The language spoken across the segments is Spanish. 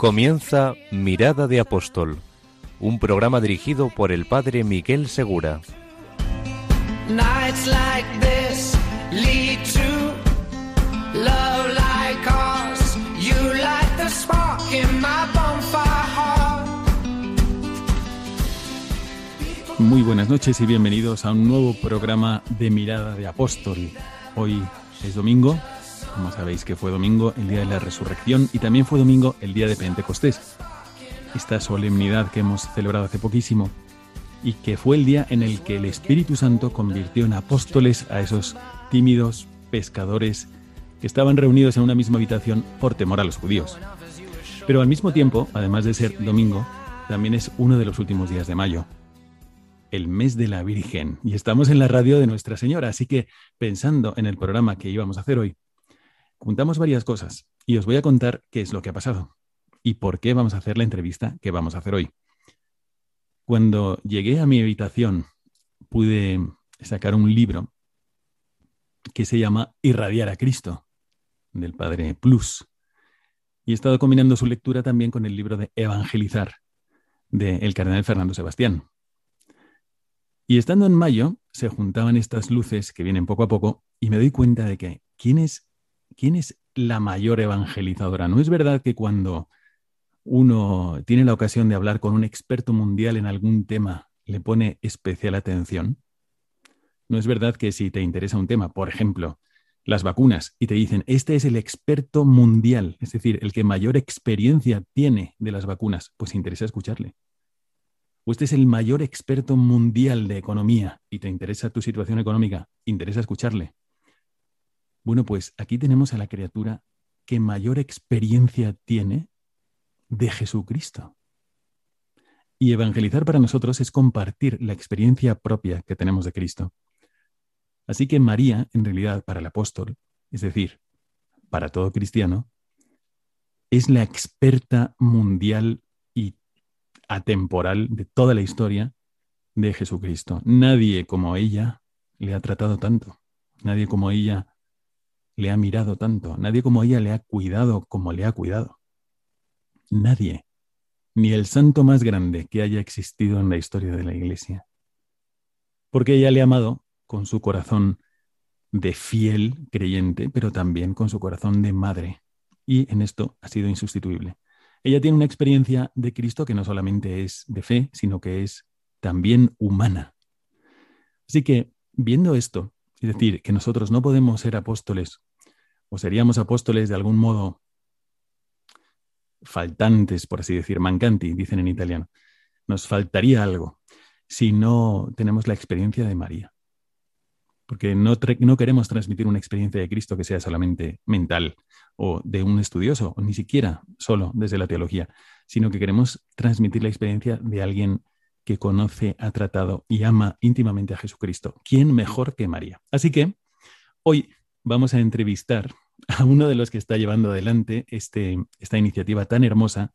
Comienza Mirada de Apóstol, un programa dirigido por el padre Miguel Segura. Muy buenas noches y bienvenidos a un nuevo programa de Mirada de Apóstol. Hoy es domingo, como sabéis que fue domingo el día de la resurrección y también fue domingo el día de Pentecostés. Esta solemnidad que hemos celebrado hace poquísimo y que fue el día en el que el Espíritu Santo convirtió en apóstoles a esos tímidos pescadores que estaban reunidos en una misma habitación por temor a los judíos. Pero al mismo tiempo, además de ser domingo, también es uno de los últimos días de mayo, el mes de la Virgen. Y estamos en la radio de Nuestra Señora, así que pensando en el programa que íbamos a hacer hoy, juntamos varias cosas y os voy a contar qué es lo que ha pasado y por qué vamos a hacer la entrevista que vamos a hacer hoy. Cuando llegué a mi habitación, pude sacar un libro que se llama Irradiar a Cristo, del padre Plus. Y he estado combinando su lectura también con el libro de Evangelizar, del cardenal Fernando Sebastián. Y estando en mayo, se juntaban estas luces que vienen poco a poco y me doy cuenta de que ¿quién es, quién es la mayor evangelizadora? ¿No es verdad que cuando uno tiene la ocasión de hablar con un experto mundial en algún tema, le pone especial atención? ¿No es verdad que si te interesa un tema, por ejemplo, las vacunas, y te dicen, este es el experto mundial, es decir, el que mayor experiencia tiene de las vacunas, pues interesa escucharle? ¿O este es el mayor experto mundial de economía y te interesa tu situación económica? Interesa escucharle. Bueno, pues aquí tenemos a la criatura que mayor experiencia tiene de Jesucristo. Y evangelizar para nosotros es compartir la experiencia propia que tenemos de Cristo. Así que María, en realidad, para el apóstol, es decir, para todo cristiano, es la experta mundial y atemporal de toda la historia de Jesucristo. Nadie como ella le ha tratado tanto. Nadie como ella le ha mirado tanto. Nadie como ella le ha cuidado como le ha cuidado. Nadie. Ni el santo más grande que haya existido en la historia de la Iglesia. Porque ella le ha amado con su corazón de fiel creyente, pero también con su corazón de madre. Y en esto ha sido insustituible. Ella tiene una experiencia de Cristo que no solamente es de fe, sino que es también humana. Así que, viendo esto, es decir, que nosotros no podemos ser apóstoles, o seríamos apóstoles de algún modo faltantes, por así decir, mancanti, dicen en italiano, nos faltaría algo si no tenemos la experiencia de María. Porque no, no, queremos transmitir una experiencia de Cristo que sea solamente mental o de un estudioso, o ni siquiera solo desde la teología, sino que queremos transmitir la experiencia de alguien que conoce, ha tratado y ama íntimamente a Jesucristo. ¿Quién mejor que María? Así que hoy vamos a entrevistar a uno de los que está llevando adelante este, esta iniciativa tan hermosa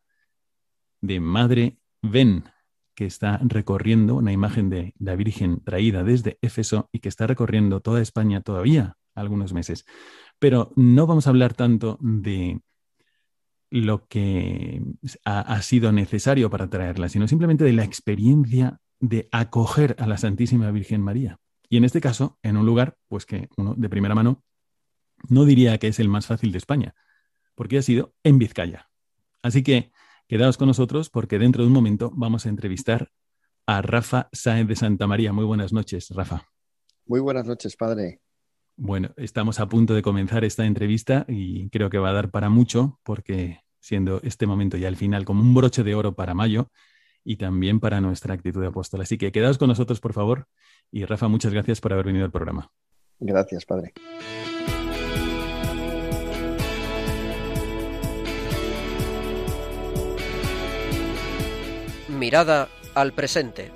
de Madre Ven, que está recorriendo una imagen de la Virgen traída desde Éfeso y que está recorriendo toda España todavía algunos meses. Pero no vamos a hablar tanto de lo que ha, ha, sido necesario para traerla, sino simplemente de la experiencia de acoger a la Santísima Virgen María. Y en este caso, en un lugar, pues que uno de primera mano no diría que es el más fácil de España, porque ha sido en Vizcaya. Así que Quedaos con nosotros porque dentro de un momento vamos a entrevistar a Rafa Sáenz de Santa María. Muy buenas noches, Rafa. Muy buenas noches, padre. Bueno, estamos a punto de comenzar esta entrevista y creo que va a dar para mucho porque siendo este momento ya el final como un broche de oro para mayo y también para nuestra actitud de apóstol. Así que quedaos con nosotros, por favor. Y Rafa, muchas gracias por haber venido al programa. Gracias, padre. mirada al presente.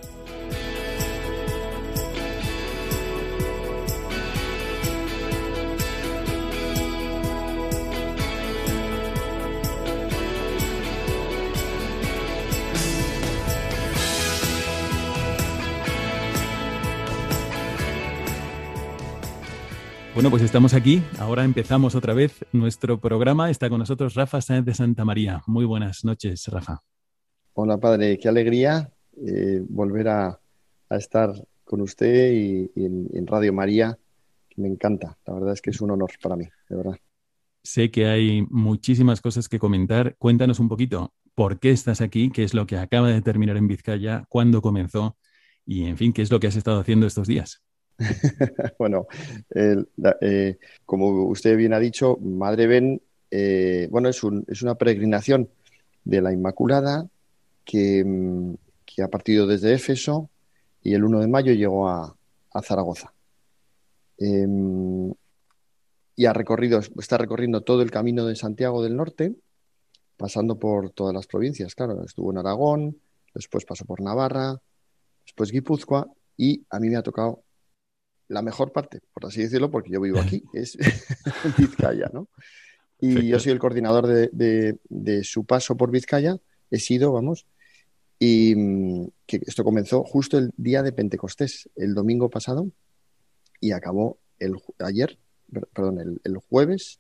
Bueno, pues estamos aquí. Ahora empezamos otra vez nuestro programa. Está con nosotros Rafa Sáenz de Santa María. Muy buenas noches, Rafa. Hola, padre. Qué alegría eh, volver a, estar con usted y, en, Radio María, que me encanta. La verdad es que es un honor para mí, de verdad. Sé que hay muchísimas cosas que comentar. Cuéntanos un poquito por qué estás aquí, qué es lo que acaba de terminar en Vizcaya, cuándo comenzó y, en fin, qué es lo que has estado haciendo estos días. bueno, eh, como usted bien ha dicho, Madre Ben, eh, bueno, es, una peregrinación de la Inmaculada que, mm, ha partido desde Éfeso y el 1 de mayo llegó a, Zaragoza. Em, y ha recorrido, está recorriendo todo el camino de Santiago del Norte, pasando por todas las provincias. Claro, estuvo en Aragón, después pasó por Navarra, después Guipúzcoa y a mí me ha tocado la mejor parte, por así decirlo, porque yo vivo aquí, es Vizcaya, ¿no? Y yo soy el coordinador de, su paso por Vizcaya, he sido, vamos, y mm, que esto comenzó justo el día de Pentecostés, el domingo pasado, y acabó el ayer, perdón, el, jueves,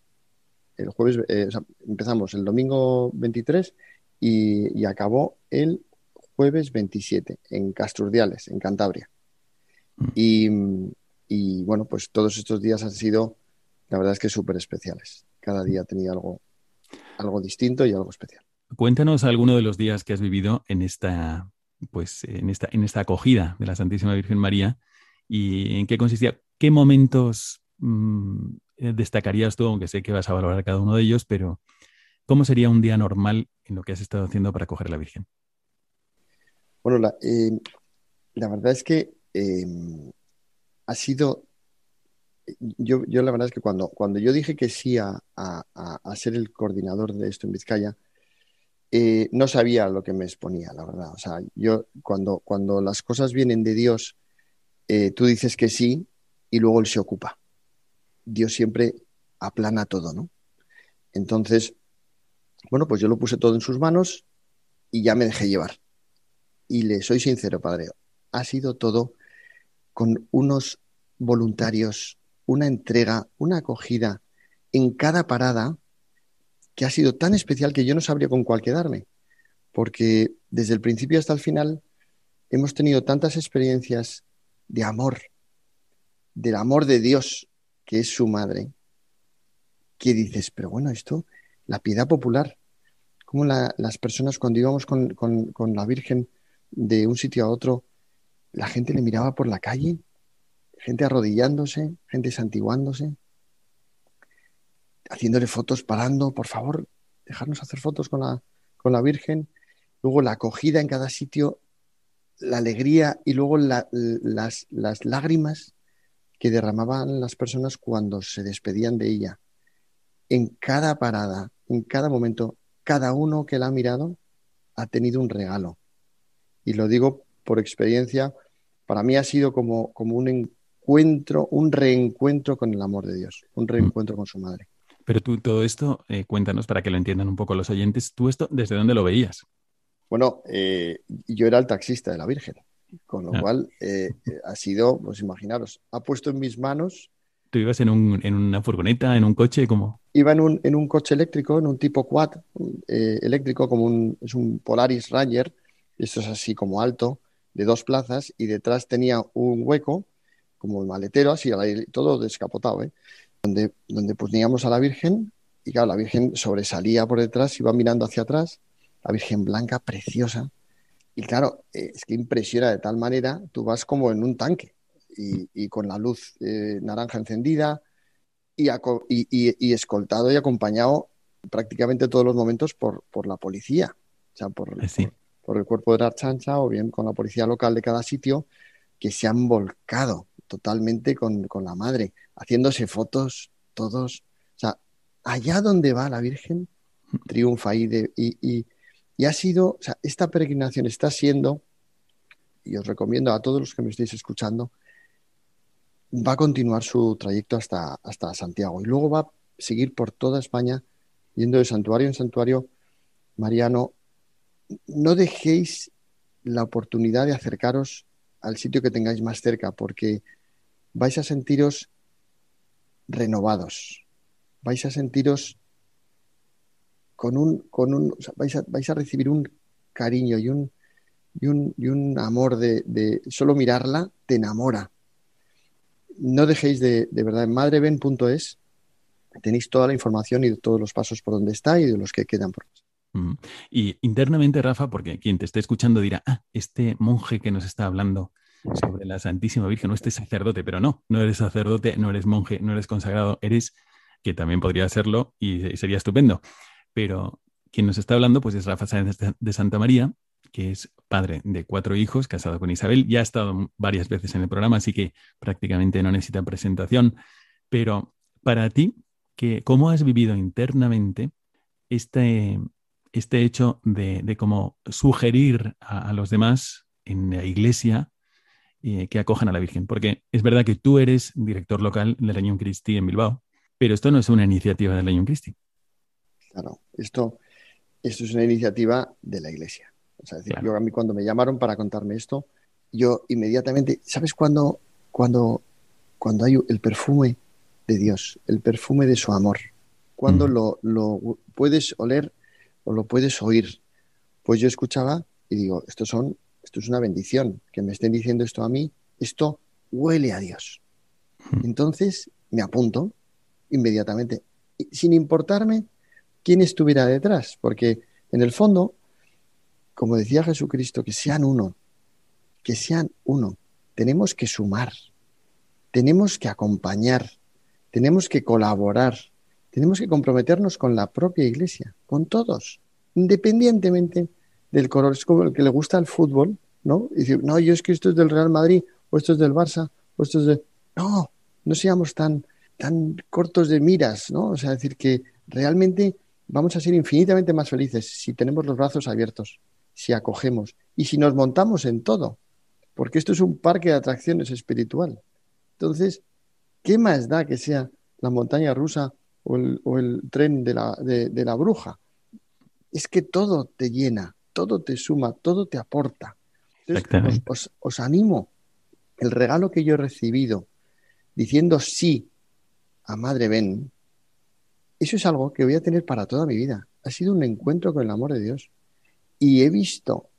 el jueves, eh, empezamos el domingo 23 y, y acabó el jueves 27 en Casturdiales, en Cantabria. Mm. Y, mm, y bueno, pues todos estos días han sido, la verdad es que súper especiales. Cada día tenía algo, algo distinto y algo especial. Cuéntanos alguno de los días que has vivido en esta, pues, en esta, en esta acogida de la Santísima Virgen María y en qué consistía, qué momentos mm, destacarías tú, aunque sé que vas a valorar cada uno de ellos, pero ¿cómo sería un día normal en lo que has estado haciendo para acoger a la Virgen? Bueno, la, eh, la verdad es que eh, ha sido, yo, yo la verdad es que cuando, cuando yo dije que sí a, ser el coordinador de esto en Vizcaya, eh, no sabía lo que me exponía, la verdad. O sea, yo cuando, cuando las cosas vienen de Dios, eh, tú dices que sí y luego Él se ocupa. Dios siempre aplana todo, ¿no? Entonces, bueno, pues yo lo puse todo en sus manos y ya me dejé llevar. Y le soy sincero, Padre, ha sido todo con unos voluntarios, una entrega, una acogida en cada parada que ha sido tan especial que yo no sabría con cuál quedarme, porque desde el principio hasta el final hemos tenido tantas experiencias de amor, del amor de Dios, que es su madre, que dices, pero bueno, esto, la piedad popular, como las personas cuando íbamos con, con la Virgen de un sitio a otro, la gente le miraba por la calle, gente arrodillándose, gente santiguándose, haciéndole fotos, parando, por favor, dejarnos hacer fotos con la, con la Virgen. Luego la acogida en cada sitio, la alegría y luego las, las lágrimas que derramaban las personas cuando se despedían de ella. En cada parada, en cada momento, cada uno que la ha mirado ha tenido un regalo. Y lo digo por experiencia, para mí ha sido como, como un encuentro, un reencuentro con el amor de Dios, un mm. reencuentro con su madre. Pero tú todo esto, eh, cuéntanos para que lo entiendan un poco los oyentes, ¿tú esto desde dónde lo veías? Bueno, eh, yo era el taxista de la Virgen, con lo ah. cual eh, ha sido, pues imaginaros, ha puesto en mis manos... ¿Tú ibas en, un, en una furgoneta, en un coche? como Iba en un, en un coche eléctrico, en un tipo quad eléctrico, como un, es un Polaris Ranger, esto es así como alto, de dos plazas y detrás tenía un hueco, como el maletero, así todo descapotado, ¿eh? donde, donde poníamos a la Virgen y claro, la Virgen sobresalía por detrás, iba mirando hacia atrás, la Virgen blanca, preciosa. Y claro, eh, es que impresiona de tal manera, tú vas como en un tanque y, con la luz eh, naranja encendida y, y, escoltado y acompañado prácticamente todos los momentos por, por la policía. O sea, por, por el cuerpo de la chancha o bien con la policía local de cada sitio, que se han volcado totalmente con, la madre, haciéndose fotos todos. O sea, allá donde va la Virgen, triunfa y, y, Y ha sido, o sea, esta peregrinación está siendo, y os recomiendo a todos los que me estéis escuchando, va a continuar su trayecto hasta, hasta Santiago y luego va a seguir por toda España, yendo de santuario en santuario mariano. No dejéis la oportunidad de acercaros al sitio que tengáis más cerca, porque vais a sentiros renovados, vais a sentiros con un, con un vais, a, vais, a, recibir un cariño y un, y un, y un amor de, de, solo mirarla te enamora. No dejéis de, de verdad, en madreben.es tenéis toda la información y de todos los pasos por donde está y de los que quedan por Y internamente, Rafa, porque quien te esté escuchando dirá, ah, este monje que nos está hablando sobre la Santísima Virgen, no este sacerdote, pero no, no eres sacerdote, no eres monje, no eres consagrado, eres, que también podría serlo y sería estupendo. Pero quien nos está hablando, pues es Rafa Sáenz de Santa María, que es padre de cuatro hijos, casado con Isabel, ya ha estado varias veces en el programa, así que prácticamente no necesita presentación. Pero para ti, ¿cómo has vivido internamente este, este hecho de, de cómo sugerir a, a, los demás en la iglesia eh, que acojan a la Virgen? Porque es verdad que tú eres director local de la Unión Christi en Bilbao, pero esto no es una iniciativa de la Unión Christi. Claro, esto, esto es una iniciativa de la iglesia. O sea, decir, claro. yo a mí cuando me llamaron para contarme esto, yo inmediatamente, ¿sabes cuándo cuando, cuando hay el perfume de Dios, el perfume de su amor? Cuando mm. lo, lo, puedes oler o lo puedes oír. Pues yo escuchaba y digo, estos son, esto es una bendición, que me estén diciendo esto a mí, esto huele a Dios. Mm. Entonces me apunto inmediatamente, sin importarme quién estuviera detrás, porque en el fondo como decía Jesucristo, que sean uno, que sean uno. Tenemos que sumar, tenemos que acompañar, tenemos que colaborar, tenemos que comprometernos con la propia iglesia, con todos, independientemente del color. Es como el que le gusta el fútbol, ¿no? Y decir, no, yo es que esto es del Real Madrid, o esto es del Barça, o esto es de. No, no seamos tan, tan cortos de miras, ¿no? O sea, decir que realmente vamos a ser infinitamente más felices si tenemos los brazos abiertos si acogemos y si nos montamos en todo, porque esto es un parque de atracciones espiritual. Entonces, ¿qué más da que sea la montaña rusa o el, o el tren de la, de, de la bruja? Es que todo te llena, todo te suma, todo te aporta. Entonces, os, os, os, animo, el regalo que yo he recibido diciendo sí a Madre Ben, eso es algo que voy a tener para toda mi vida. Ha sido un encuentro con el amor de Dios. Y he visto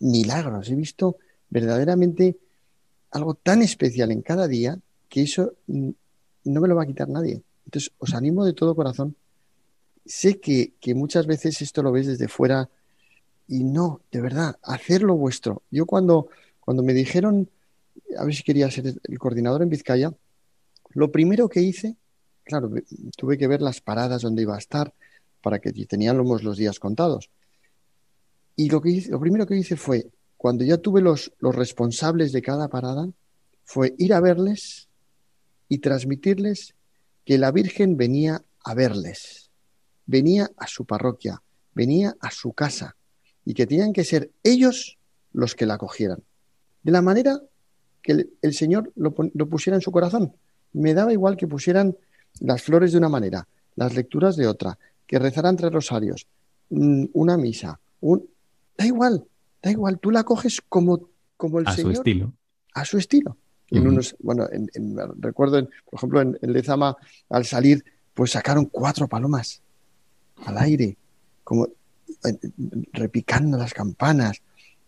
milagros, he visto verdaderamente algo tan especial en cada día que eso no me lo va a quitar nadie. Entonces, os animo de todo corazón. Sé que, que muchas veces esto lo ves desde fuera y no, de verdad, hacerlo vuestro. Yo cuando, cuando me dijeron, a ver si quería ser el coordinador en Vizcaya, lo primero que hice, claro, tuve que ver las paradas donde iba a estar para que teníamos los días contados. Y lo, que hice, lo primero que hice fue, cuando ya tuve los, los responsables de cada parada, fue ir a verles y transmitirles que la Virgen venía a verles, venía a su parroquia, venía a su casa y que tenían que ser ellos los que la acogieran. De la manera que el, el Señor lo, lo, pusiera en su corazón. Me daba igual que pusieran las flores de una manera, las lecturas de otra, que rezaran tres rosarios, mm, una misa, un, Da igual, da igual, tú la coges como, como el a Señor. A su estilo. A su estilo. Uh -huh. en unos, bueno, en, en, recuerdo, en, por ejemplo, en, en, Lezama, al salir, pues sacaron cuatro palomas al aire, como repicando las campanas.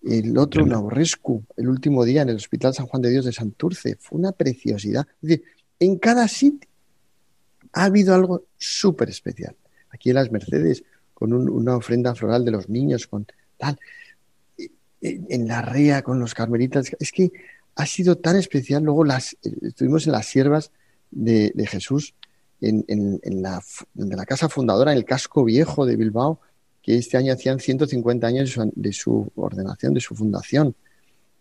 El otro, un aborrescu, el último día en el Hospital San Juan de Dios de Santurce. Fue una preciosidad. Es decir, en cada sitio ha habido algo súper especial. Aquí en las Mercedes, con un, una ofrenda floral de los niños, con tal. En la rea con los carmelitas. Es que ha sido tan especial. Luego las, estuvimos en las siervas de, Jesús, en, la, casa fundadora, en el casco viejo de Bilbao, que este año hacían 150 años de su, de su ordenación, de su fundación.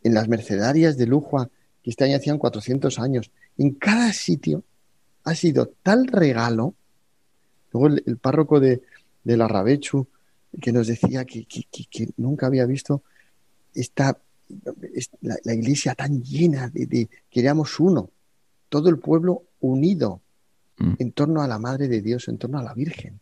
En las mercedarias de Lujua, que este año hacían 400 años. En cada sitio ha sido tal regalo. Luego el, párroco de, la Rabechu, que nos decía que, que, nunca había visto esta, la, iglesia tan llena de, de, que éramos uno, todo el pueblo unido mm. en torno a la Madre de Dios, en torno a la Virgen.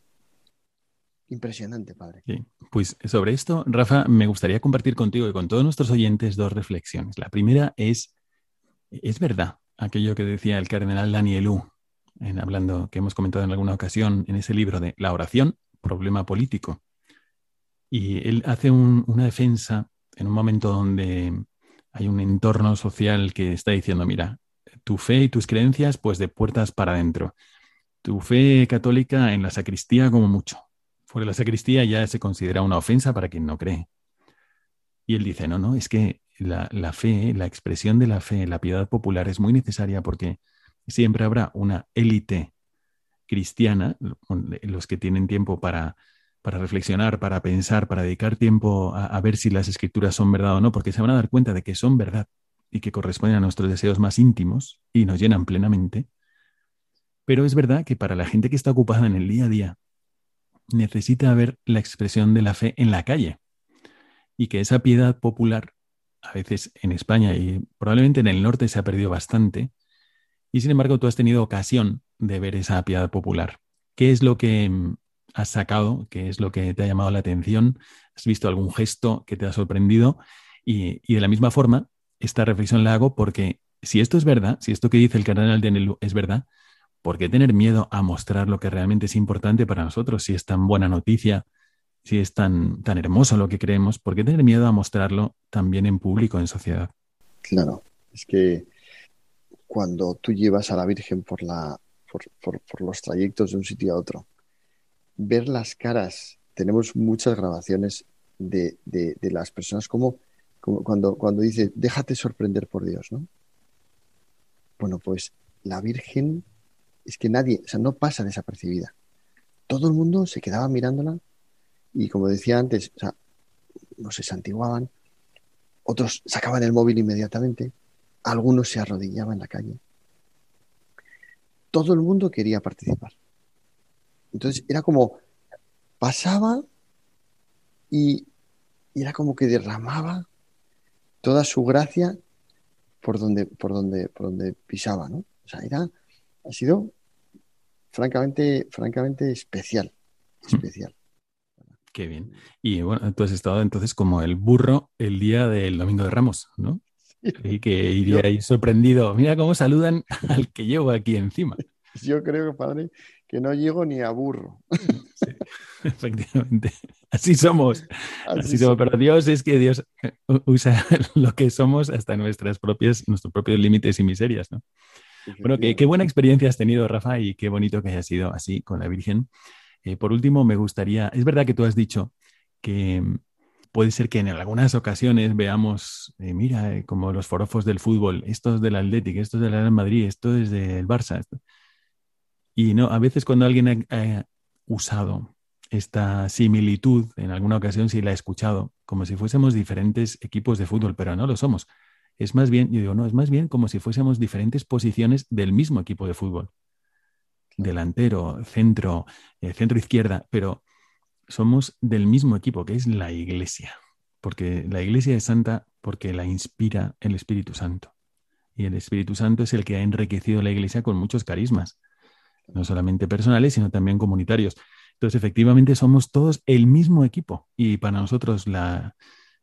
Impresionante, padre. Pues sobre esto, Rafa, me gustaría compartir contigo y con todos nuestros oyentes dos reflexiones. La primera es, es verdad aquello que decía el cardenal Danielú, en hablando, que hemos comentado en alguna ocasión en ese libro de La oración, problema político. Y él hace una defensa en un momento donde hay un entorno social que está diciendo, mira, tu fe y tus creencias, pues de puertas para adentro. Tu fe católica en la sacristía como mucho. Porque la sacristía ya se considera una ofensa para quien no cree. Y él dice, no, no, es que la, la fe, la expresión de la fe, la piedad popular es muy necesaria porque siempre habrá una élite cristiana, los que tienen tiempo para, para reflexionar, para pensar, para dedicar tiempo a, ver si las escrituras son verdad o no, porque se van a dar cuenta de que son verdad y que corresponden a nuestros deseos más íntimos y nos llenan plenamente. Pero es verdad que para la gente que está ocupada en el día a día, necesita ver la expresión de la fe en la calle y que esa piedad popular, a veces en España y probablemente en el norte se ha perdido bastante, y sin embargo tú has tenido ocasión de ver esa piedad popular. ¿Qué es lo que has sacado? ¿Qué es lo que te ha llamado la atención? ¿Has visto algún gesto que te ha sorprendido? Y, de la misma forma, esta reflexión la hago porque si esto es verdad, si esto que dice el cardenal de Nelu es verdad, ¿por qué tener miedo a mostrar lo que realmente es importante para nosotros? Si es tan buena noticia, si es tan, tan hermoso lo que creemos, ¿por qué tener miedo a mostrarlo también en público, en sociedad? Claro, es que cuando tú llevas a la Virgen por, la, por, los trayectos de un sitio a otro, ver las caras, tenemos muchas grabaciones de, las personas como, cuando, cuando dice, déjate sorprender por Dios, ¿no? Bueno, pues la Virgen es que nadie, o sea, no pasa desapercibida. Todo el mundo se quedaba mirándola y como decía antes, o sea, no se santiguaban, otros sacaban el móvil inmediatamente, algunos se arrodillaban en la calle. Todo el mundo quería participar. Entonces era como, pasaba y, era como que derramaba toda su gracia por donde, por donde, por donde pisaba, ¿no? O sea, era, ha sido francamente, francamente especial, especial. Qué bien. Y bueno, tú has estado entonces como el burro el día del Domingo de Ramos, ¿no? Y que iría ahí sorprendido. Mira cómo saludan al que llevo aquí encima. Yo creo, que padre, que no llego ni a burro. Sí, efectivamente. Así somos. Así, somos. Pero Dios es que Dios eh, usa lo que somos hasta nuestras propias, nuestros propios límites y miserias, ¿no? Bueno, qué, qué, buena experiencia has tenido, Rafa, y qué bonito que haya sido así con la Virgen. Eh, por último, me gustaría, es verdad que tú has dicho que puede ser que en algunas ocasiones veamos, eh, mira, eh, como los forofos del fútbol, estos del Atlético, estos del Real Madrid, esto es del Barça. Y no, a veces cuando alguien ha, usado esta similitud, en alguna ocasión sí la he escuchado, como si fuésemos diferentes equipos de fútbol, pero no lo somos. Es más bien, yo digo, no, es más bien como si fuésemos diferentes posiciones del mismo equipo de fútbol. Delantero, centro, eh, centro izquierda, pero somos del mismo equipo, que es la Iglesia, porque la Iglesia es santa porque la inspira el Espíritu Santo. Y el Espíritu Santo es el que ha enriquecido la Iglesia con muchos carismas, no solamente personales, sino también comunitarios. Entonces, efectivamente, somos todos el mismo equipo y para nosotros la,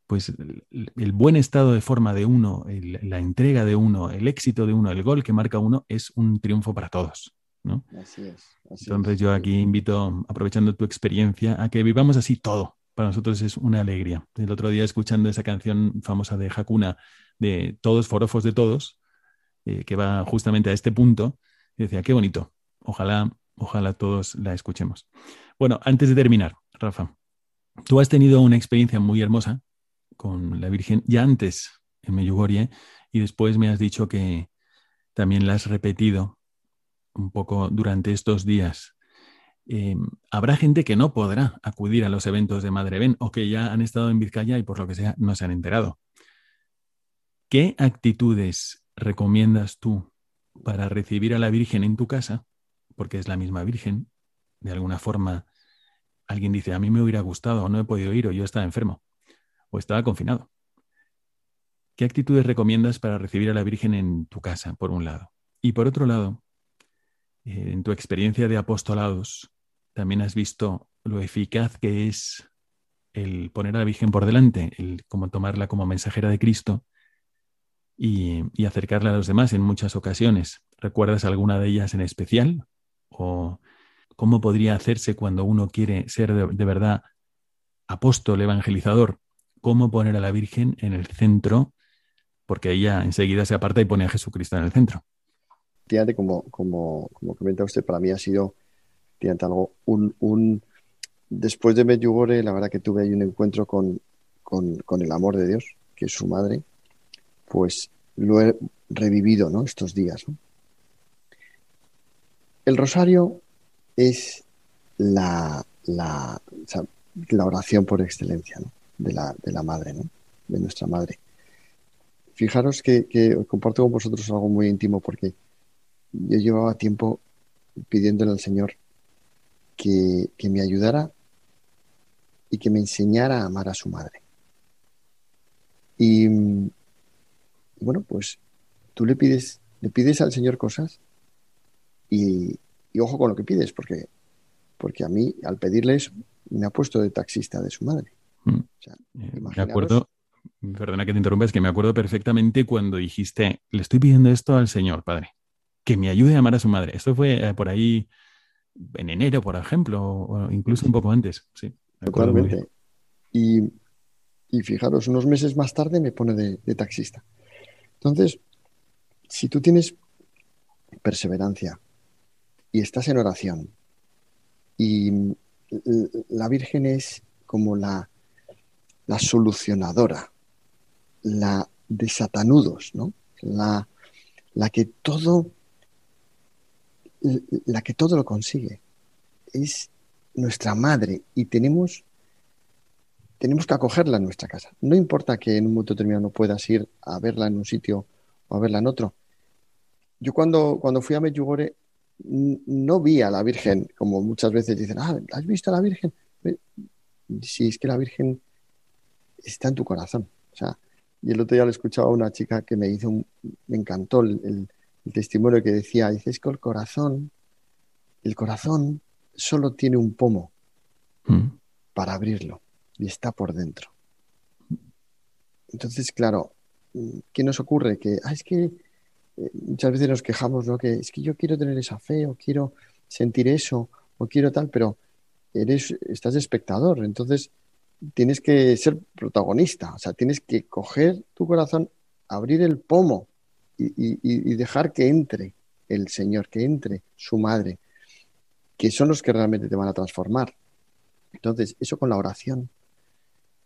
pues, el, buen estado de forma de uno, la entrega de uno, el éxito de uno, el gol que marca uno es un triunfo para todos. ¿no? Así es. Entonces yo aquí invito, aprovechando tu experiencia, a que vivamos así todo. Para nosotros es una alegría. El otro día escuchando esa canción famosa de Hakuna de Todos forofos de todos, eh, que va justamente a este punto, decía, qué bonito. Ojalá, ojalá todos la escuchemos. Bueno, antes de terminar, Rafa, tú has tenido una experiencia muy hermosa con la Virgen ya antes en Meyugorie y después me has dicho que también la has repetido un poco durante estos días. Eh, habrá gente que no podrá acudir a los eventos de Madre Ben o que ya han estado en Vizcaya y por lo que sea no se han enterado. ¿Qué actitudes recomiendas tú para recibir a la Virgen en tu casa? Porque es la misma Virgen, de alguna forma alguien dice, a mí me hubiera gustado o no he podido ir o yo estaba enfermo o estaba confinado. ¿Qué actitudes recomiendas para recibir a la Virgen en tu casa, por un lado? Y por otro lado, eh, en tu experiencia de apostolados, también has visto lo eficaz que es el poner a la Virgen por delante, el como tomarla como mensajera de Cristo y, acercarla a los demás en muchas ocasiones. ¿Recuerdas alguna de ellas en especial? ¿O cómo podría hacerse cuando uno quiere ser de verdad apóstol, evangelizador? ¿Cómo poner a la Virgen en el centro porque ella enseguida se aparta y pone a Jesucristo en el centro. como, como, como comenta usted, para mí ha sido algo, un, un, después de Medjugorje, la verdad que tuve ahí un encuentro con, el amor de Dios, que es su madre, pues lo he revivido ¿no? estos días. El rosario es la, la, la oración por excelencia de, la, de la madre, ¿no? de nuestra madre. Fijaros que, comparto con vosotros algo muy íntimo porque yo llevaba tiempo pidiéndole al Señor que, me ayudara y que me enseñara a amar a su madre. Y, bueno, pues tú le pides, le pides al Señor cosas y, ojo con lo que pides, porque, porque a mí, al pedirle eso, me ha puesto de taxista de su madre. Mm. Eh, de acuerdo, Perdona que te interrumpa, es que me acuerdo perfectamente cuando dijiste, le estoy pidiendo esto al Señor, Padre, que me ayude a amar a su madre. Esto fue eh, por ahí en enero, por ejemplo, o incluso un poco antes. Sí, Totalmente. Y, fijaros, unos meses más tarde me pone de, taxista. Entonces, si tú tienes perseverancia y estás en oración y la Virgen es como la, la solucionadora la de Satanudos, ¿no? La, la que todo la que todo lo consigue. Es nuestra madre y tenemos, tenemos que acogerla en nuestra casa. No importa que en un momento determinado no puedas ir a verla en un sitio o a verla en otro. Yo cuando, cuando fui a Medjugorje no vi a la Virgen, como muchas veces dicen, ah, ¿has visto a la Virgen? Sí, es que la Virgen está en tu corazón. O sea, y el otro día le escuchaba a una chica que me hizo, me encantó el, testimonio que decía, dice, es que el corazón, el corazón solo tiene un pomo mm. para abrirlo y está por dentro. Entonces, claro, ¿qué nos ocurre? Que ah, es que muchas veces nos quejamos, ¿no? Que es que yo quiero tener esa fe o quiero sentir eso o quiero tal, pero eres, estás espectador. Entonces, tienes que ser protagonista, o sea, tienes que coger tu corazón, abrir el pomo y, dejar que entre el Señor, que entre su madre, que son los que realmente te van a transformar. Entonces, eso con la oración.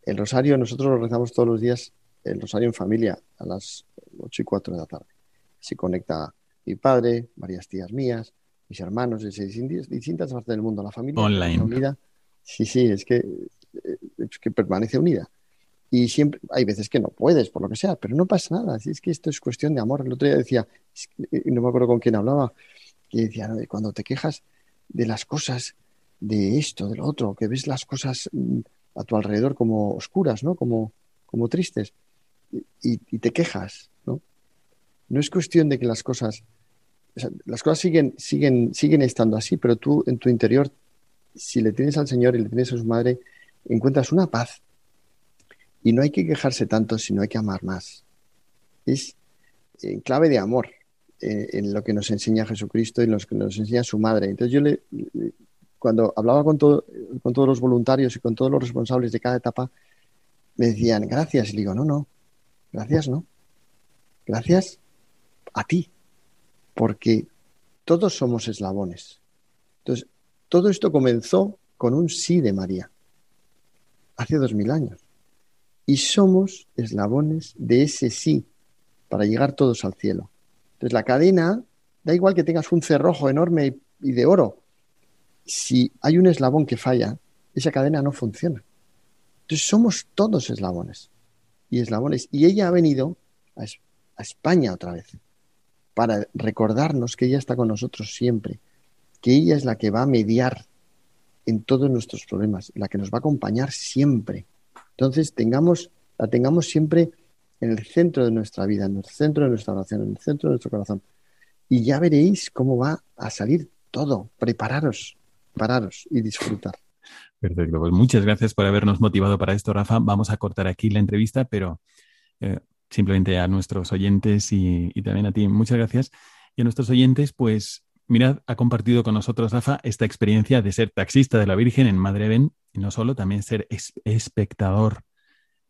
El rosario, nosotros lo rezamos todos los días, el rosario en familia, a las 8 y 4 de la tarde. Se conecta mi padre, varias tías mías, mis hermanos de distintas partes del mundo, la familia. Online. Sí, sí, es que que permanece unida. Y siempre, hay veces que no puedes, por lo que sea, pero no pasa nada. Es que esto es cuestión de amor. El otro día decía, eh, no me acuerdo con quién hablaba, que decía, cuando te quejas de las cosas, de esto, de lo otro, que ves las cosas mm, a tu alrededor como oscuras, ¿no? Como, como tristes, y, te quejas, ¿no? No es cuestión de que las cosas, las cosas siguen, siguen, siguen estando así, pero tú en tu interior, si le tienes al Señor y le tienes a su madre, encuentras una paz. Y no hay que quejarse tanto, sino hay que amar más. Es en clave de amor, eh, en lo que nos enseña Jesucristo y lo que nos enseña su madre. Entonces yo le, cuando hablaba con, todo, con todos los voluntarios y con todos los responsables de cada etapa, me decían, gracias. Y digo, no, no, gracias no. Gracias a ti, porque todos somos eslabones. Entonces, todo esto comenzó con un sí de María hace dos mil años. Y somos eslabones de ese sí para llegar todos al cielo. Entonces la cadena, da igual que tengas un cerrojo enorme y de oro, si hay un eslabón que falla, esa cadena no funciona. Entonces somos todos eslabones y eslabones. Y ella ha venido a, España otra vez para recordarnos que ella está con nosotros siempre, que ella es la que va a mediar en todos nuestros problemas, la que nos va a acompañar siempre. Entonces, tengamos, la tengamos siempre en el centro de nuestra vida, en el centro de nuestra oración, en el centro de nuestro corazón. Y ya veréis cómo va a salir todo. Prepararos, prepararos y disfrutar. Perfecto, pues muchas gracias por habernos motivado para esto, Rafa. Vamos a cortar aquí la entrevista, pero eh, simplemente a nuestros oyentes y, también a ti, muchas gracias. Y a nuestros oyentes, pues mirad, ha compartido con nosotros, Rafa, esta experiencia de ser taxista de la Virgen en Madre Ben, y no solo, también ser espectador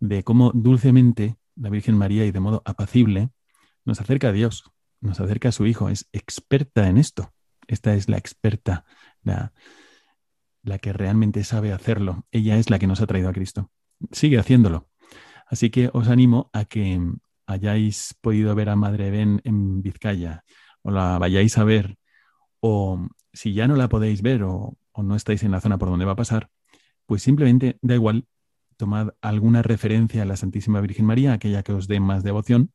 de cómo dulcemente la Virgen María y de modo apacible nos acerca a Dios, nos acerca a su Hijo, es experta en esto. Esta es la experta, la, la que realmente sabe hacerlo. Ella es la que nos ha traído a Cristo. Sigue haciéndolo. Así que os animo a que hayáis podido ver a Madre Ben en Vizcaya o la vayáis a ver o si ya no la podéis ver o, no estáis en la zona por donde va a pasar, pues simplemente da igual, tomad alguna referencia a la Santísima Virgen María, aquella que os dé más devoción,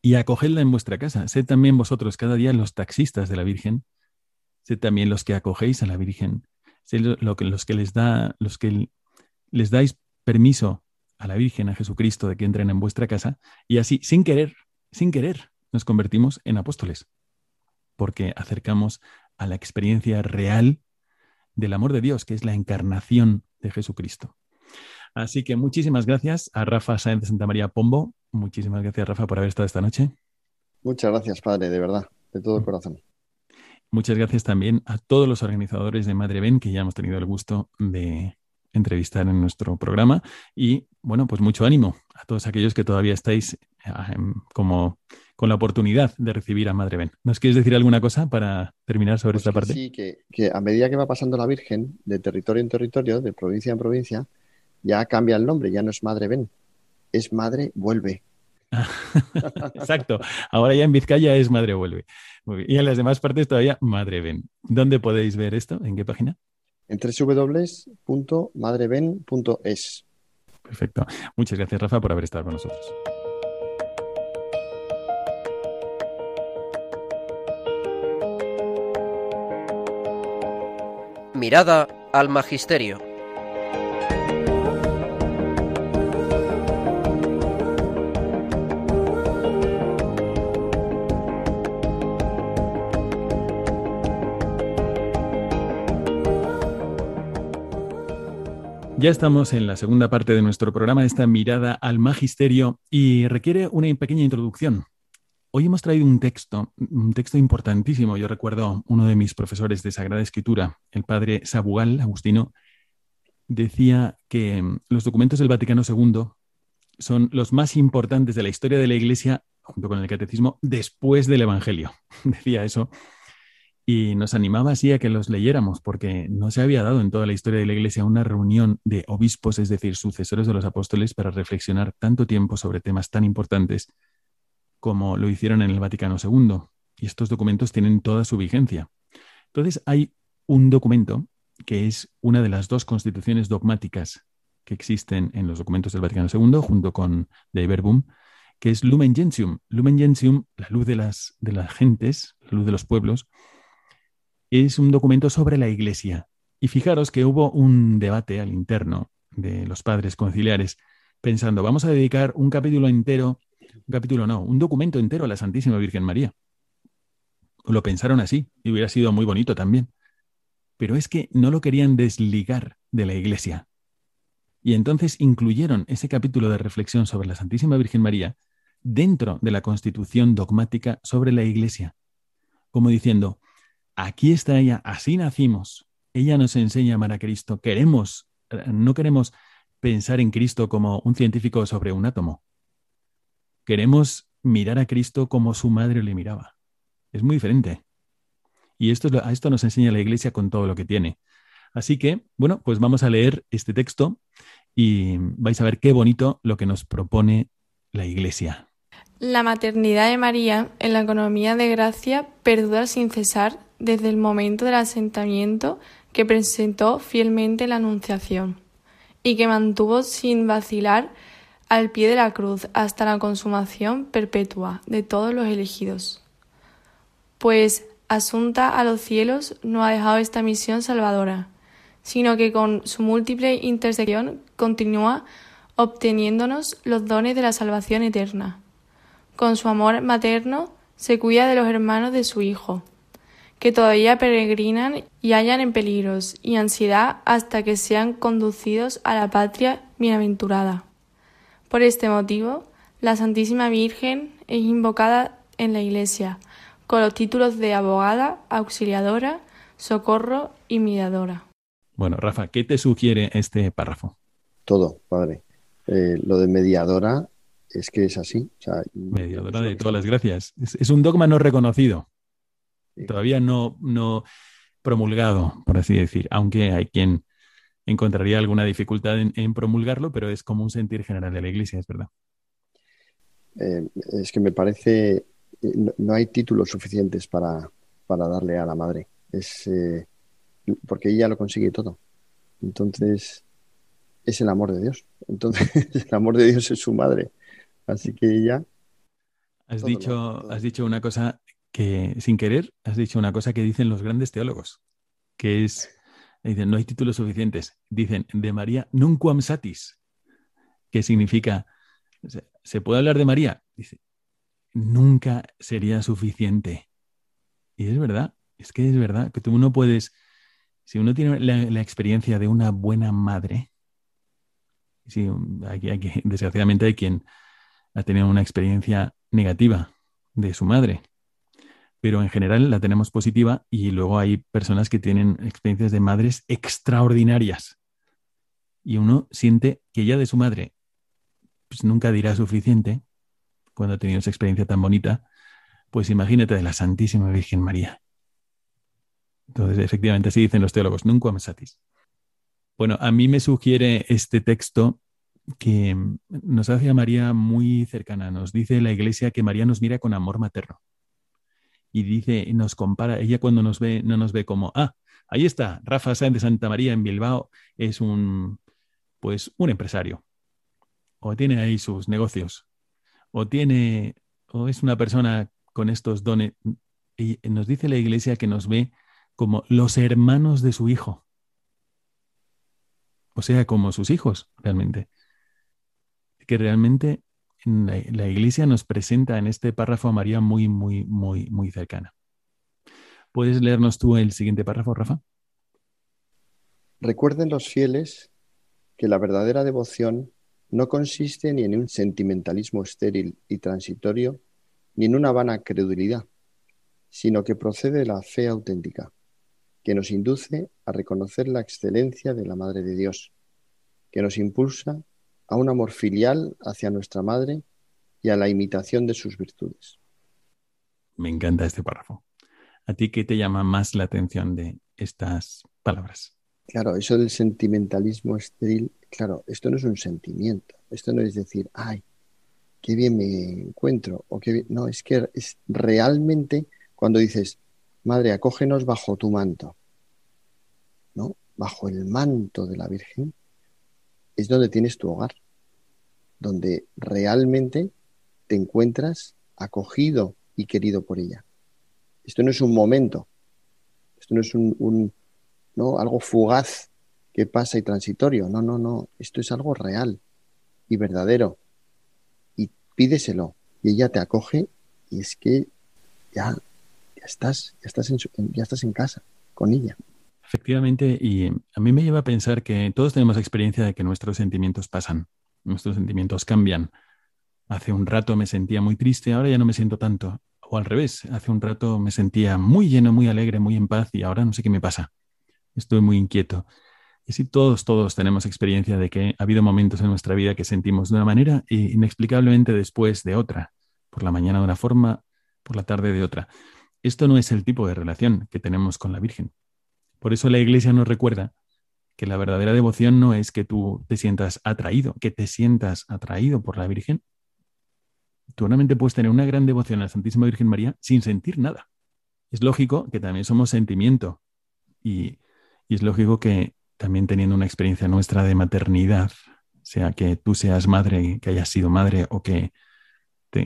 y acogedla en vuestra casa. Sed también vosotros cada día los taxistas de la Virgen, sed también los que acogéis a la Virgen, sed lo los que les da, los que les dais permiso a la Virgen, a Jesucristo, de que entren en vuestra casa, y así, sin querer, sin querer, nos convertimos en apóstoles, porque acercamos a la experiencia real del amor de Dios, que es la encarnación de Jesucristo. Así que muchísimas gracias a Rafa Sáenz de Santa María Pombo. Muchísimas gracias, Rafa, por haber estado esta noche. Muchas gracias, Padre, de verdad, de todo mm. corazón. Muchas gracias también a todos los organizadores de Madre Ben, que ya hemos tenido el gusto de entrevistar en nuestro programa. Y bueno, pues mucho ánimo a todos aquellos que todavía estáis eh, como con la oportunidad de recibir a Madre Ben. ¿Nos quieres decir alguna cosa para terminar sobre pues esta parte? Sí, que, que, a medida que va pasando la Virgen de territorio en territorio, de provincia en provincia, ya cambia el nombre, ya no es Madre Ven, es Madre Vuelve. Exacto, ahora ya en Vizcaya es Madre Vuelve. Y en las demás partes todavía Madre Ven. ¿Dónde podéis ver esto? ¿En qué página? En www.madreven.es. Perfecto. Muchas gracias, Rafa, por haber estado con nosotros. Mirada al Magisterio. Ya estamos en la segunda parte de nuestro programa, esta mirada al magisterio, y requiere una pequeña introducción. Hoy hemos traído un texto, un texto importantísimo. Yo recuerdo uno de mis profesores de Sagrada Escritura, el padre Sabugal, Agustino, decía que mm, los documentos del Vaticano II son los más importantes de la historia de la Iglesia, junto con el catecismo, después del Evangelio. decía eso y nos animaba así a que los leyéramos, porque no se había dado en toda la historia de la Iglesia una reunión de obispos, es decir, sucesores de los apóstoles, para reflexionar tanto tiempo sobre temas tan importantes como lo hicieron en el Vaticano II. Y estos documentos tienen toda su vigencia. Entonces hay un documento que es una de las dos constituciones dogmáticas que existen en los documentos del Vaticano II, junto con De Verbum, que es Lumen Gentium. Lumen Gentium, la luz de las, de las gentes, la luz de los pueblos, es un documento sobre la Iglesia. Y fijaros que hubo un debate al interno de los padres conciliares, pensando, vamos a dedicar un capítulo entero, un capítulo no, un documento entero a la Santísima Virgen María. Lo pensaron así, y hubiera sido muy bonito también. Pero es que no lo querían desligar de la Iglesia. Y entonces incluyeron ese capítulo de reflexión sobre la Santísima Virgen María dentro de la constitución dogmática sobre la Iglesia, como diciendo, aquí está ella, así nacimos. Ella nos enseña a amar a Cristo. Queremos, eh, no queremos pensar en Cristo como un científico sobre un átomo. Queremos mirar a Cristo como su madre le miraba. Es muy diferente. Y esto, a esto nos enseña la Iglesia con todo lo que tiene. Así que, bueno, pues vamos a leer este texto y vais a ver qué bonito lo que nos propone la Iglesia. La maternidad de María en la economía de gracia perdura sin cesar desde el momento del asentamiento que presentó fielmente la Anunciación y que mantuvo sin vacilar al pie de la cruz hasta la consumación perpetua de todos los elegidos. Pues, asunta a los cielos, no ha dejado esta misión salvadora, sino que con su múltiple intersección continúa obteniéndonos los dones de la salvación eterna. Con su amor materno se cuida de los hermanos de su Hijo, que todavía peregrinan y hallan en peligros y ansiedad hasta que sean conducidos a la patria bienaventurada. Por este motivo, la Santísima Virgen es invocada en la Iglesia con los títulos de abogada, auxiliadora, socorro y mediadora. Bueno, Rafa, ¿qué te sugiere este párrafo? Todo, padre. Eh, lo de mediadora es que es así. mediadora de todas las gracias. Es, un dogma no reconocido. Todavía no, no promulgado, por así decir, aunque hay quien encontraría alguna dificultad en, promulgarlo, pero es como un sentir general de la Iglesia, es verdad. Eh, es que me parece, no, no hay títulos suficientes para, para, darle a la madre. Es, porque ella lo consigue todo. Entonces, es el amor de Dios. Entonces, el amor de Dios es su madre. Así que ella... Has dicho, has dicho una cosa que, sin querer, has dicho una cosa que dicen los grandes teólogos, que es, dicen, no hay títulos suficientes. Dicen, de María nunquam satis, que significa, ¿se puede hablar de María? Dice, nunca sería suficiente. Y es verdad, es que es verdad que tú no puedes si uno tiene la, experiencia de una buena madre, sí, desgraciadamente hay quien ha tenido una experiencia negativa de su madre, pero en general la tenemos positiva y luego hay personas que tienen experiencias de madres extraordinarias y uno siente que ya de su madre pues nunca dirá suficiente cuando ha tenido esa experiencia tan bonita, pues imagínate de la Santísima Virgen María. Entonces, efectivamente, así dicen los teólogos, nunca me satis. Bueno, a mí me sugiere este texto que nos hace a María muy cercana. Nos dice la iglesia que María nos mira con amor materno. Y dice, nos compara, ella cuando nos ve, no nos ve como, ah, ahí está, Rafa Sáenz de Santa María en Bilbao es un, pues, un empresario. O tiene ahí sus negocios. O tiene, o es una persona con estos dones. Y nos dice la iglesia que nos ve como los hermanos de su hijo. O sea, como sus hijos, realmente. Que realmente la, iglesia nos presenta en este párrafo a María muy, muy, muy, muy cercana. ¿Puedes leernos tú el siguiente párrafo, Rafa? Recuerden los fieles que la verdadera devoción no consiste ni en un sentimentalismo estéril y transitorio, ni en una vana credulidad, sino que procede de la fe auténtica que nos induce a reconocer la excelencia de la Madre de Dios, que nos impulsa a un amor filial hacia nuestra Madre y a la imitación de sus virtudes. Me encanta este párrafo. ¿A ti qué te llama más la atención de estas palabras? Claro, eso del sentimentalismo estéril, claro, esto no es un sentimiento, esto no es decir, ay, qué bien me encuentro, o qué no, es que es realmente cuando dices, Madre, acógenos bajo tu manto. ¿No? Bajo el manto de la Virgen es donde tienes tu hogar, donde realmente te encuentras acogido y querido por ella. Esto no es un momento, esto no es un, ¿no? algo fugaz que pasa y transitorio. No, no, no. Esto es algo real y verdadero. Y pídeselo. Y ella te acoge y es que ya estás, ya estás, en, ya estás en casa con ella. Efectivamente, y a mí me lleva a pensar que todos tenemos experiencia de que nuestros sentimientos pasan, nuestros sentimientos cambian. Hace un rato me sentía muy triste, ahora ya no me siento tanto. O al revés, hace un rato me sentía muy lleno, muy alegre, muy en paz y ahora no sé qué me pasa. Estoy muy inquieto. Y sí, todos, todos tenemos experiencia de que ha habido momentos en nuestra vida que sentimos de una manera e inexplicablemente después de otra. Por la mañana de una forma, por la tarde de otra. Esto no es el tipo de relación que tenemos con la Virgen. Por eso la Iglesia nos recuerda que la verdadera devoción no es que tú te sientas atraído, que te sientas atraído por la Virgen. Tú realmente puedes tener una gran devoción a la Santísima Virgen María sin sentir nada. Es lógico que también somos sentimiento y, es lógico que también teniendo una experiencia nuestra de maternidad, sea que tú seas madre, que hayas sido madre o que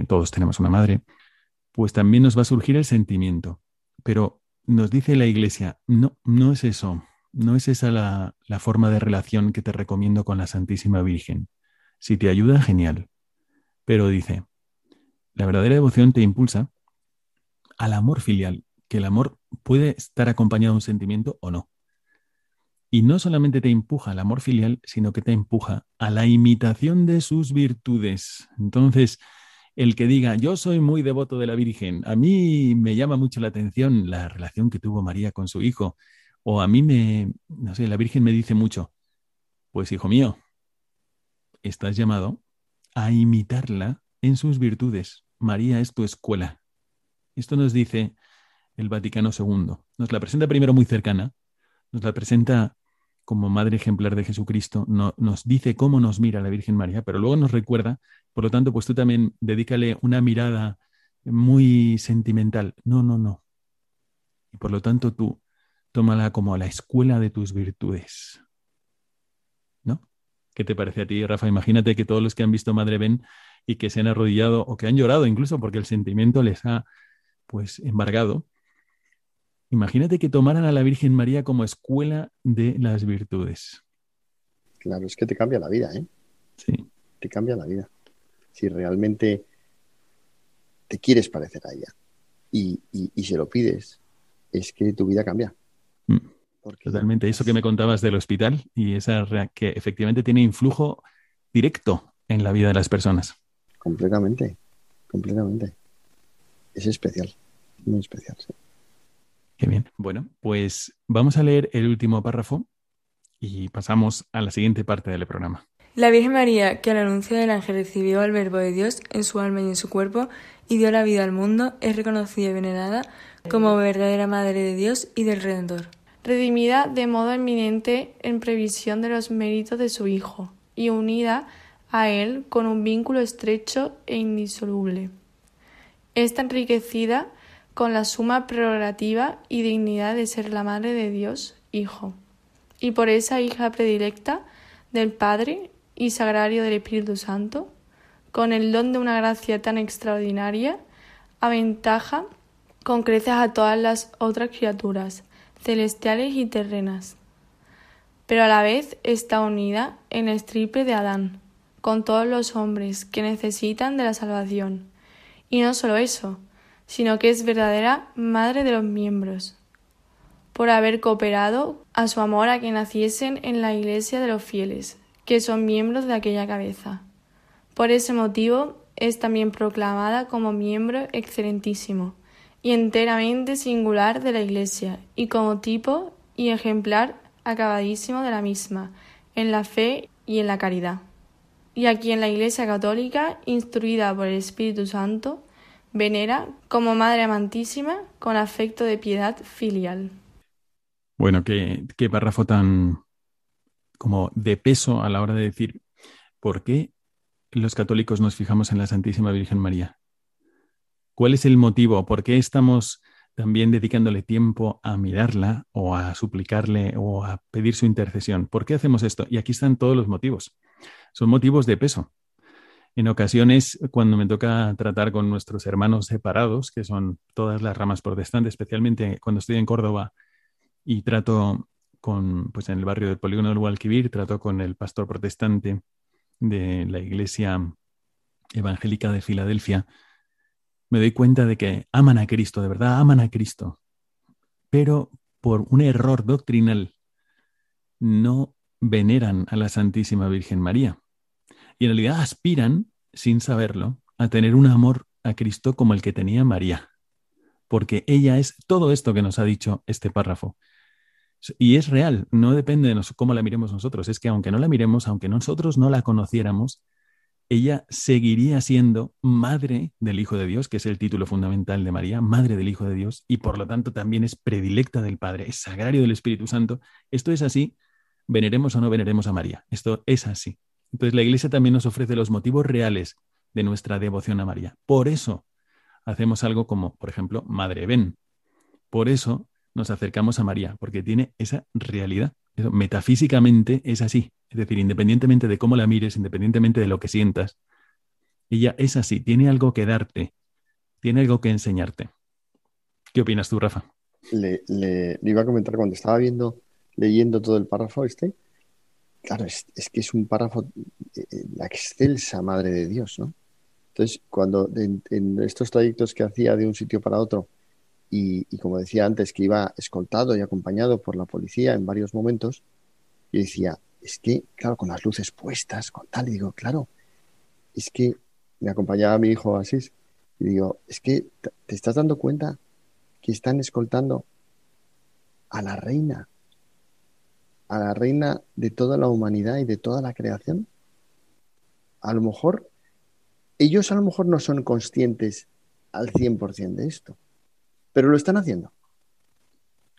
todos tenemos una madre, pues también nos va a surgir el sentimiento. Pero nos dice la Iglesia, no, no es eso. no es esa la, la forma de relación que te recomiendo con la Santísima Virgen. Si te ayuda, genial. Pero dice, la verdadera devoción te impulsa al amor filial, que el amor puede estar acompañado de un sentimiento o no. Y no solamente te empuja al amor filial, sino que te empuja a la imitación de sus virtudes. Entonces, el que diga, yo soy muy devoto de la Virgen, a mí me llama mucho la atención la relación que tuvo María con su hijo, o a mí me, no sé, la Virgen me dice mucho, pues hijo mío, estás llamado a imitarla en sus virtudes. María es tu escuela. Esto nos dice el Vaticano II. Nos la presenta primero muy cercana, nos la presenta como madre ejemplar de Jesucristo, nos dice cómo nos mira la Virgen María, pero luego nos recuerda, por lo tanto, pues tú también dedícale una mirada muy sentimental. No, no, no. Y por lo tanto tú tómala como la escuela de tus virtudes. ¿No? ¿Qué te parece a ti, Rafa? Imagínate que todos los que han visto Madre ven y que se han arrodillado o que han llorado incluso porque el sentimiento les ha pues embargado, Imagínate que tomaran a la Virgen María como escuela de las virtudes. Claro, es que te cambia la vida, ¿eh? Sí. Te cambia la vida. Si realmente te quieres parecer a ella y, se lo pides, es que tu vida cambia. Mm. Totalmente. Eso que me contabas del hospital y esa que efectivamente tiene influjo directo en la vida de las personas. Completamente, completamente. Es especial, muy especial. Sí. Qué bien. Bueno, pues vamos a leer el último párrafo y pasamos a la siguiente parte del programa. La Virgen María, que al anuncio del ángel recibió al Verbo de Dios en su alma y en su cuerpo y dio la vida al mundo, es reconocida y venerada como verdadera Madre de Dios y del Redentor. Redimida de modo eminente en previsión de los méritos de su Hijo y unida a Él con un vínculo estrecho e indisoluble. Está enriquecida con la suma prerrogativa y dignidad de ser la Madre de Dios, Hijo, y por esa hija predilecta del Padre y sagrario del Espíritu Santo, con el don de una gracia tan extraordinaria, aventaja con creces a todas las otras criaturas, celestiales y terrenas. Pero a la vez está unida en el triple de Adán, con todos los hombres que necesitan de la salvación. Y no solo eso, sino que es verdadera madre de los miembros, por haber cooperado a su amor a que naciesen en la iglesia de los fieles, que son miembros de aquella cabeza. Por ese motivo es también proclamada como miembro excelentísimo y enteramente singular de la iglesia y como tipo y ejemplar acabadísimo de la misma, en la fe y en la caridad. Y aquí en la Iglesia Católica, instruida por el Espíritu Santo, venera como Madre amantísima con afecto de piedad filial. Bueno, qué, qué párrafo tan como de peso a la hora de decir por qué los católicos nos fijamos en la Santísima Virgen María. ¿Cuál es el motivo? ¿Por qué estamos también dedicándole tiempo a mirarla o a suplicarle o a pedir su intercesión? ¿Por qué hacemos esto? Y aquí están todos los motivos. Son motivos de peso. En ocasiones, cuando me toca tratar con nuestros hermanos separados, que son todas las ramas protestantes, especialmente cuando estoy en Córdoba y trato con, pues en el barrio del Polígono del Guadalquivir, trato con el pastor protestante de la Iglesia Evangélica de Filadelfia, me doy cuenta de que aman a Cristo, de verdad aman a Cristo, pero por un error doctrinal no veneran a la Santísima Virgen María. Y en realidad aspiran, sin saberlo, a tener un amor a Cristo como el que tenía María, porque ella es todo esto que nos ha dicho este párrafo. Y es real, no depende de cómo la miremos nosotros, es que aunque no la miremos, aunque nosotros no la conociéramos, ella seguiría siendo madre del Hijo de Dios, que es el título fundamental de María, madre del Hijo de Dios, y por lo tanto también es predilecta del Padre, es sagrario del Espíritu Santo. Esto es así, veneremos o no veneremos a María, esto es así. Entonces la Iglesia también nos ofrece los motivos reales de nuestra devoción a María. Por eso hacemos algo como, por ejemplo, Madre Ven. Por eso nos acercamos a María, porque tiene esa realidad. metafísicamente es así. Es decir, independientemente de cómo la mires, independientemente de lo que sientas, ella es así, tiene algo que darte, tiene algo que enseñarte. ¿Qué opinas tú, Rafa? Le, iba a comentar cuando estaba viendo leyendo todo el párrafo este, claro, es, que es un párrafo, eh, eh, la excelsa madre de Dios, ¿no? Entonces, cuando en, estos trayectos que hacía de un sitio para otro, y, como decía antes, que iba escoltado y acompañado por la policía en varios momentos, yo decía, es que, claro, con las luces puestas, con tal, y digo, claro, es que me acompañaba mi hijo Asís, y digo, es que te estás dando cuenta que están escoltando a la reina, a la reina de toda la humanidad y de toda la creación. A lo mejor, ellos a lo mejor no son conscientes al 100% de esto, pero lo están haciendo.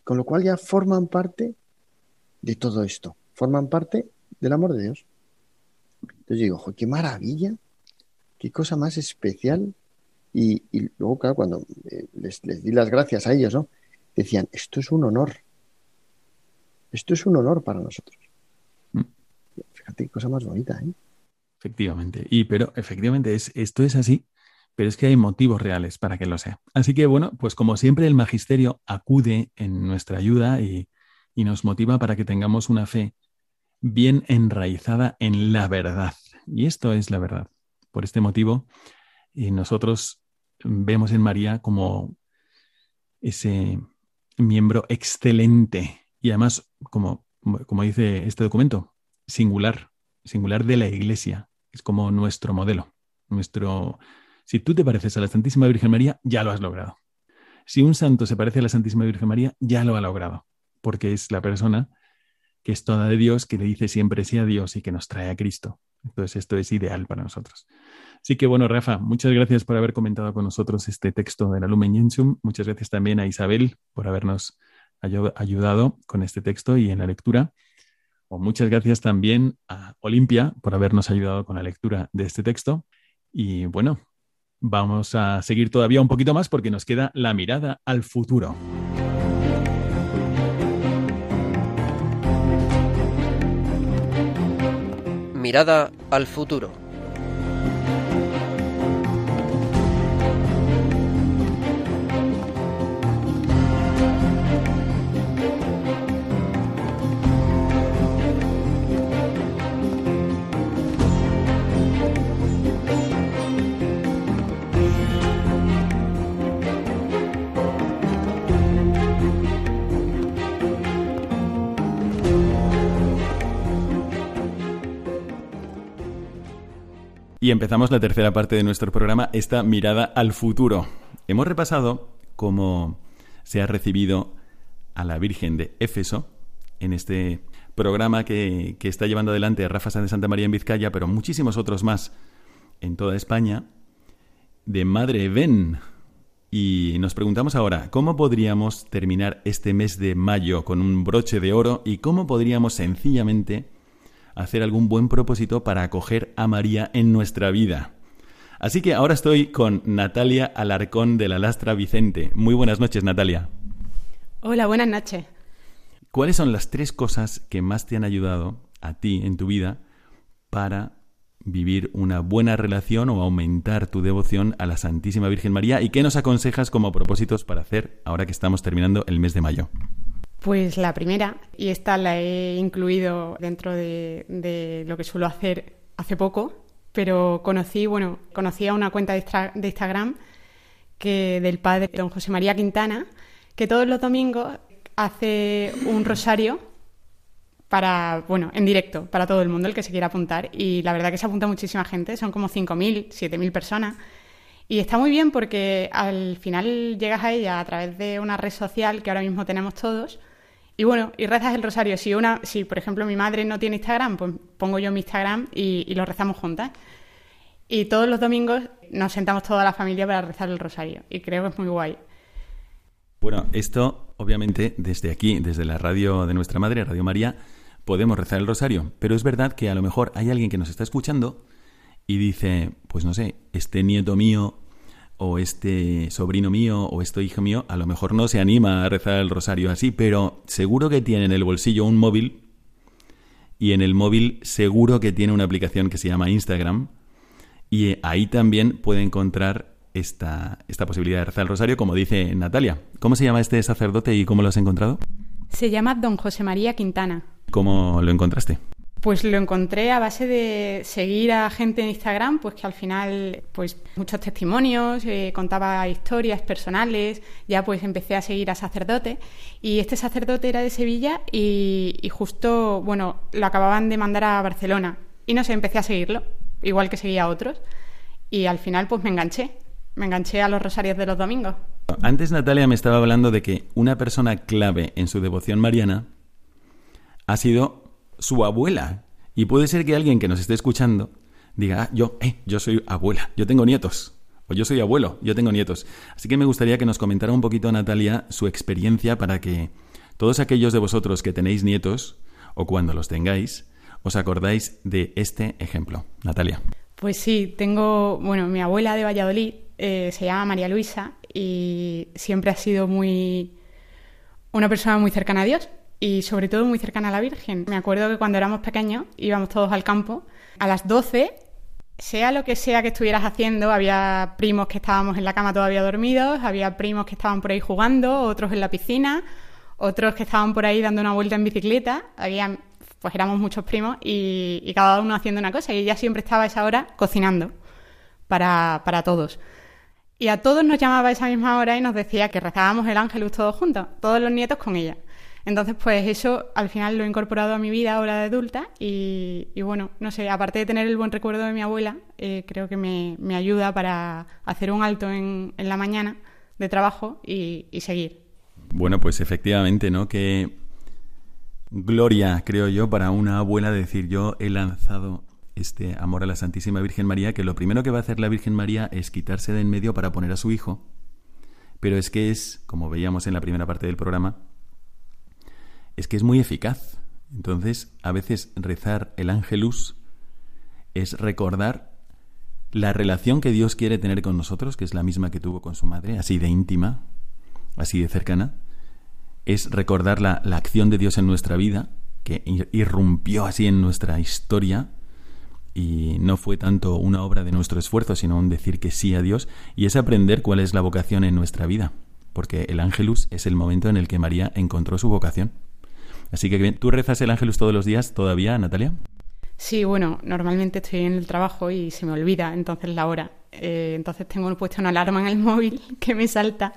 Con lo cual ya forman parte de todo esto, forman parte del amor de Dios. Entonces digo, qué maravilla, qué cosa más especial. Y, luego, claro, cuando eh, les, les di las gracias a ellos, ¿no? Decían, esto es un honor esto es un honor para nosotros. Mm. Fíjate qué cosa más bonita, ¿eh? Efectivamente. Y pero efectivamente es, esto es así, pero es que hay motivos reales para que lo sea. Así que bueno, pues como siempre el magisterio acude en nuestra ayuda y, nos motiva para que tengamos una fe bien enraizada en la verdad. Y esto es la verdad. Por este motivo, y nosotros vemos en María como ese miembro excelente y además, como, como dice este documento, singular, singular de la Iglesia. Es como nuestro modelo. Nuestro, si tú te pareces a la Santísima Virgen María, ya lo has logrado. Si un santo se parece a la Santísima Virgen María, ya lo ha logrado, porque es la persona que es toda de Dios, que le dice siempre sí a Dios y que nos trae a Cristo. Entonces esto es ideal para nosotros. Así que bueno, Rafa, muchas gracias por haber comentado con nosotros este texto de la Lumen Gentium. Muchas gracias también a Isabel por habernos ayudado con este texto y en la lectura. O muchas gracias también a Olimpia por habernos ayudado con la lectura de este texto. Y bueno, vamos a seguir todavía un poquito más porque nos queda la mirada al futuro. Mirada al futuro. Y empezamos la tercera parte de nuestro programa, esta mirada al futuro. Hemos repasado cómo se ha recibido a la Virgen de Éfeso en este programa que, está llevando adelante Rafa San de Santa María en Vizcaya, pero muchísimos otros más en toda España, de Madre Ben. Y nos preguntamos ahora, ¿cómo podríamos terminar este mes de mayo con un broche de oro y cómo podríamos sencillamente hacer algún buen propósito para acoger a María en nuestra vida. Así que ahora estoy con Natalia Alarcón de la Lastra Vicente. Muy buenas noches, Natalia. Hola, buenas noches. ¿Cuáles son las tres cosas que más te han ayudado a ti en tu vida para vivir una buena relación o aumentar tu devoción a la Santísima Virgen María? ¿Y qué nos aconsejas como propósitos para hacer ahora que estamos terminando el mes de mayo? Pues la primera, y esta la he incluido dentro de, lo que suelo hacer hace poco, pero conocí, bueno, conocí a una cuenta de, Instagram que del padre don José María Quintana, que todos los domingos hace un rosario para, bueno, en directo, para todo el mundo, el que se quiera apuntar. Y la verdad que se apunta muchísima gente, son como 5.000, 7.000 personas. Y está muy bien porque al final llegas a ella a través de una red social que ahora mismo tenemos todos y bueno, y rezas el rosario. Si una, si por ejemplo mi madre no tiene Instagram, pues pongo yo mi Instagram y, lo rezamos juntas. Y todos los domingos nos sentamos toda la familia para rezar el rosario. Y creo que es muy guay. Bueno, esto obviamente desde aquí, desde la radio de nuestra madre, Radio María, podemos rezar el rosario. Pero es verdad que a lo mejor hay alguien que nos está escuchando y dice, pues no sé, este nieto mío o este sobrino mío o este hijo mío a lo mejor no se anima a rezar el rosario así, pero seguro que tiene en el bolsillo un móvil y en el móvil seguro que tiene una aplicación que se llama Instagram y ahí también puede encontrar esta, esta posibilidad de rezar el rosario, como dice Natalia. ¿Cómo se llama este sacerdote y cómo lo has encontrado? Se llama Don José María Quintana. ¿Cómo lo encontraste? Pues lo encontré a base de seguir a gente en Instagram, pues que al final, pues muchos testimonios, eh, contaba historias personales, ya pues empecé a seguir a sacerdote y este sacerdote era de Sevilla y, y justo, bueno, lo acababan de mandar a Barcelona. Y no sé, empecé a seguirlo, igual que seguía a otros. Y al final pues me enganché, me enganché a los rosarios de los domingos. Antes Natalia me estaba hablando de que una persona clave en su devoción mariana ha sido su abuela. Y puede ser que alguien que nos esté escuchando diga, ah, yo, eh, yo soy abuela, yo tengo nietos. O yo soy abuelo, yo tengo nietos. Así que me gustaría que nos comentara un poquito, Natalia, su experiencia para que todos aquellos de vosotros que tenéis nietos, o cuando los tengáis, os acordáis de este ejemplo. Natalia. Pues sí, tengo, bueno, mi abuela de Valladolid eh, se llama María Luisa y siempre ha sido muy una persona muy cercana a Dios y sobre todo muy cercana a la Virgen. Me acuerdo que cuando éramos pequeños íbamos todos al campo. A las 12, sea lo que sea que estuvieras haciendo, había primos que estábamos en la cama todavía dormidos, había primos que estaban por ahí jugando, otros en la piscina, otros que estaban por ahí dando una vuelta en bicicleta. Había, pues éramos muchos primos y, cada uno haciendo una cosa. Y ella siempre estaba a esa hora cocinando para, para todos. Y a todos nos llamaba a esa misma hora y nos decía que rezábamos el ángelus todos juntos, todos los nietos con ella. Entonces, pues eso al final lo he incorporado a mi vida ahora de adulta y, bueno, no sé, aparte de tener el buen recuerdo de mi abuela, eh, creo que me, ayuda para hacer un alto en, la mañana de trabajo y, seguir. Bueno, pues efectivamente, ¿no? Que gloria, creo yo, para una abuela decir yo he lanzado este amor a la Santísima Virgen María, que lo primero que va a hacer la Virgen María es quitarse de en medio para poner a su hijo, pero es que es, como veíamos en la primera parte del programa, es que es muy eficaz. Entonces, a veces rezar el ángelus es recordar la relación que Dios quiere tener con nosotros, que es la misma que tuvo con su madre, así de íntima, así de cercana. Es recordar la, la acción de Dios en nuestra vida, que irrumpió así en nuestra historia, y no fue tanto una obra de nuestro esfuerzo, sino un decir que sí a Dios, y es aprender cuál es la vocación en nuestra vida, porque el ángelus es el momento en el que María encontró su vocación. Así que bien, ¿tú rezas el ángelus todos los días todavía, Natalia? Sí, bueno, normalmente estoy en el trabajo y se me olvida entonces la hora. Eh, entonces tengo puesto una alarma en el móvil que me salta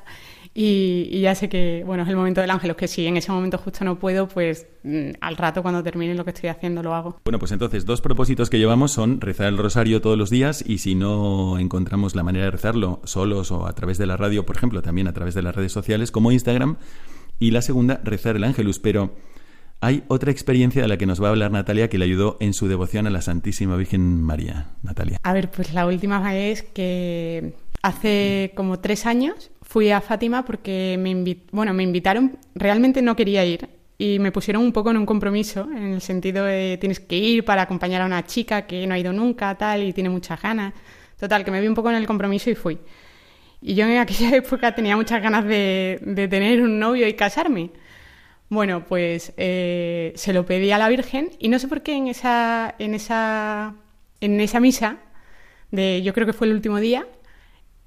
y, ya sé que, bueno, es el momento del ángelus, que si en ese momento justo no puedo, pues mm, al rato cuando termine lo que estoy haciendo lo hago. Bueno, pues entonces dos propósitos que llevamos son rezar el rosario todos los días y si no encontramos la manera de rezarlo solos o a través de la radio, por ejemplo, también a través de las redes sociales como Instagram. Y la segunda, rezar el ángelus, pero hay otra experiencia de la que nos va a hablar Natalia que le ayudó en su devoción a la Santísima Virgen María. Natalia. A ver, pues la última vez que hace como tres años fui a Fátima porque me, bueno, me invitaron, realmente no quería ir y me pusieron un poco en un compromiso, en el sentido de tienes que ir para acompañar a una chica que no ha ido nunca, tal, y tiene muchas ganas. Total, que me vi un poco en el compromiso y fui. Y yo en aquella época tenía muchas ganas de tener un novio y casarme. Bueno, pues eh, se lo pedí a la Virgen y no sé por qué en esa, en esa, en esa misa, de, yo creo que fue el último día,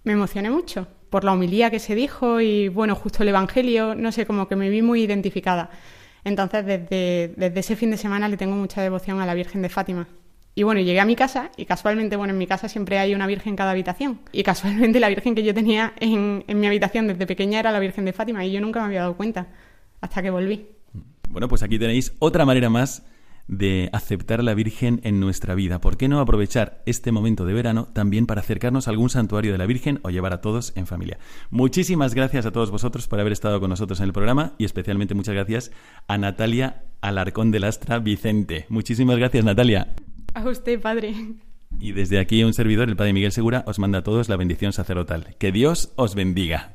me emocioné mucho por la homilía que se dijo y bueno, justo el Evangelio, no sé, como que me vi muy identificada. Entonces, desde, desde ese fin de semana le tengo mucha devoción a la Virgen de Fátima. Y bueno, llegué a mi casa y casualmente, bueno, en mi casa siempre hay una virgen en cada habitación. Y casualmente la virgen que yo tenía en, en mi habitación desde pequeña era la Virgen de Fátima y yo nunca me había dado cuenta hasta que volví. Bueno, pues aquí tenéis otra manera más de aceptar a la Virgen en nuestra vida. ¿Por qué no aprovechar este momento de verano también para acercarnos a algún santuario de la Virgen o llevar a todos en familia? Muchísimas gracias a todos vosotros por haber estado con nosotros en el programa y especialmente muchas gracias a Natalia Alarcón de Lastra Vicente. Muchísimas gracias, Natalia. A usted, padre. Y desde aquí un servidor, el Padre Miguel Segura, os manda a todos la bendición sacerdotal. Que Dios os bendiga.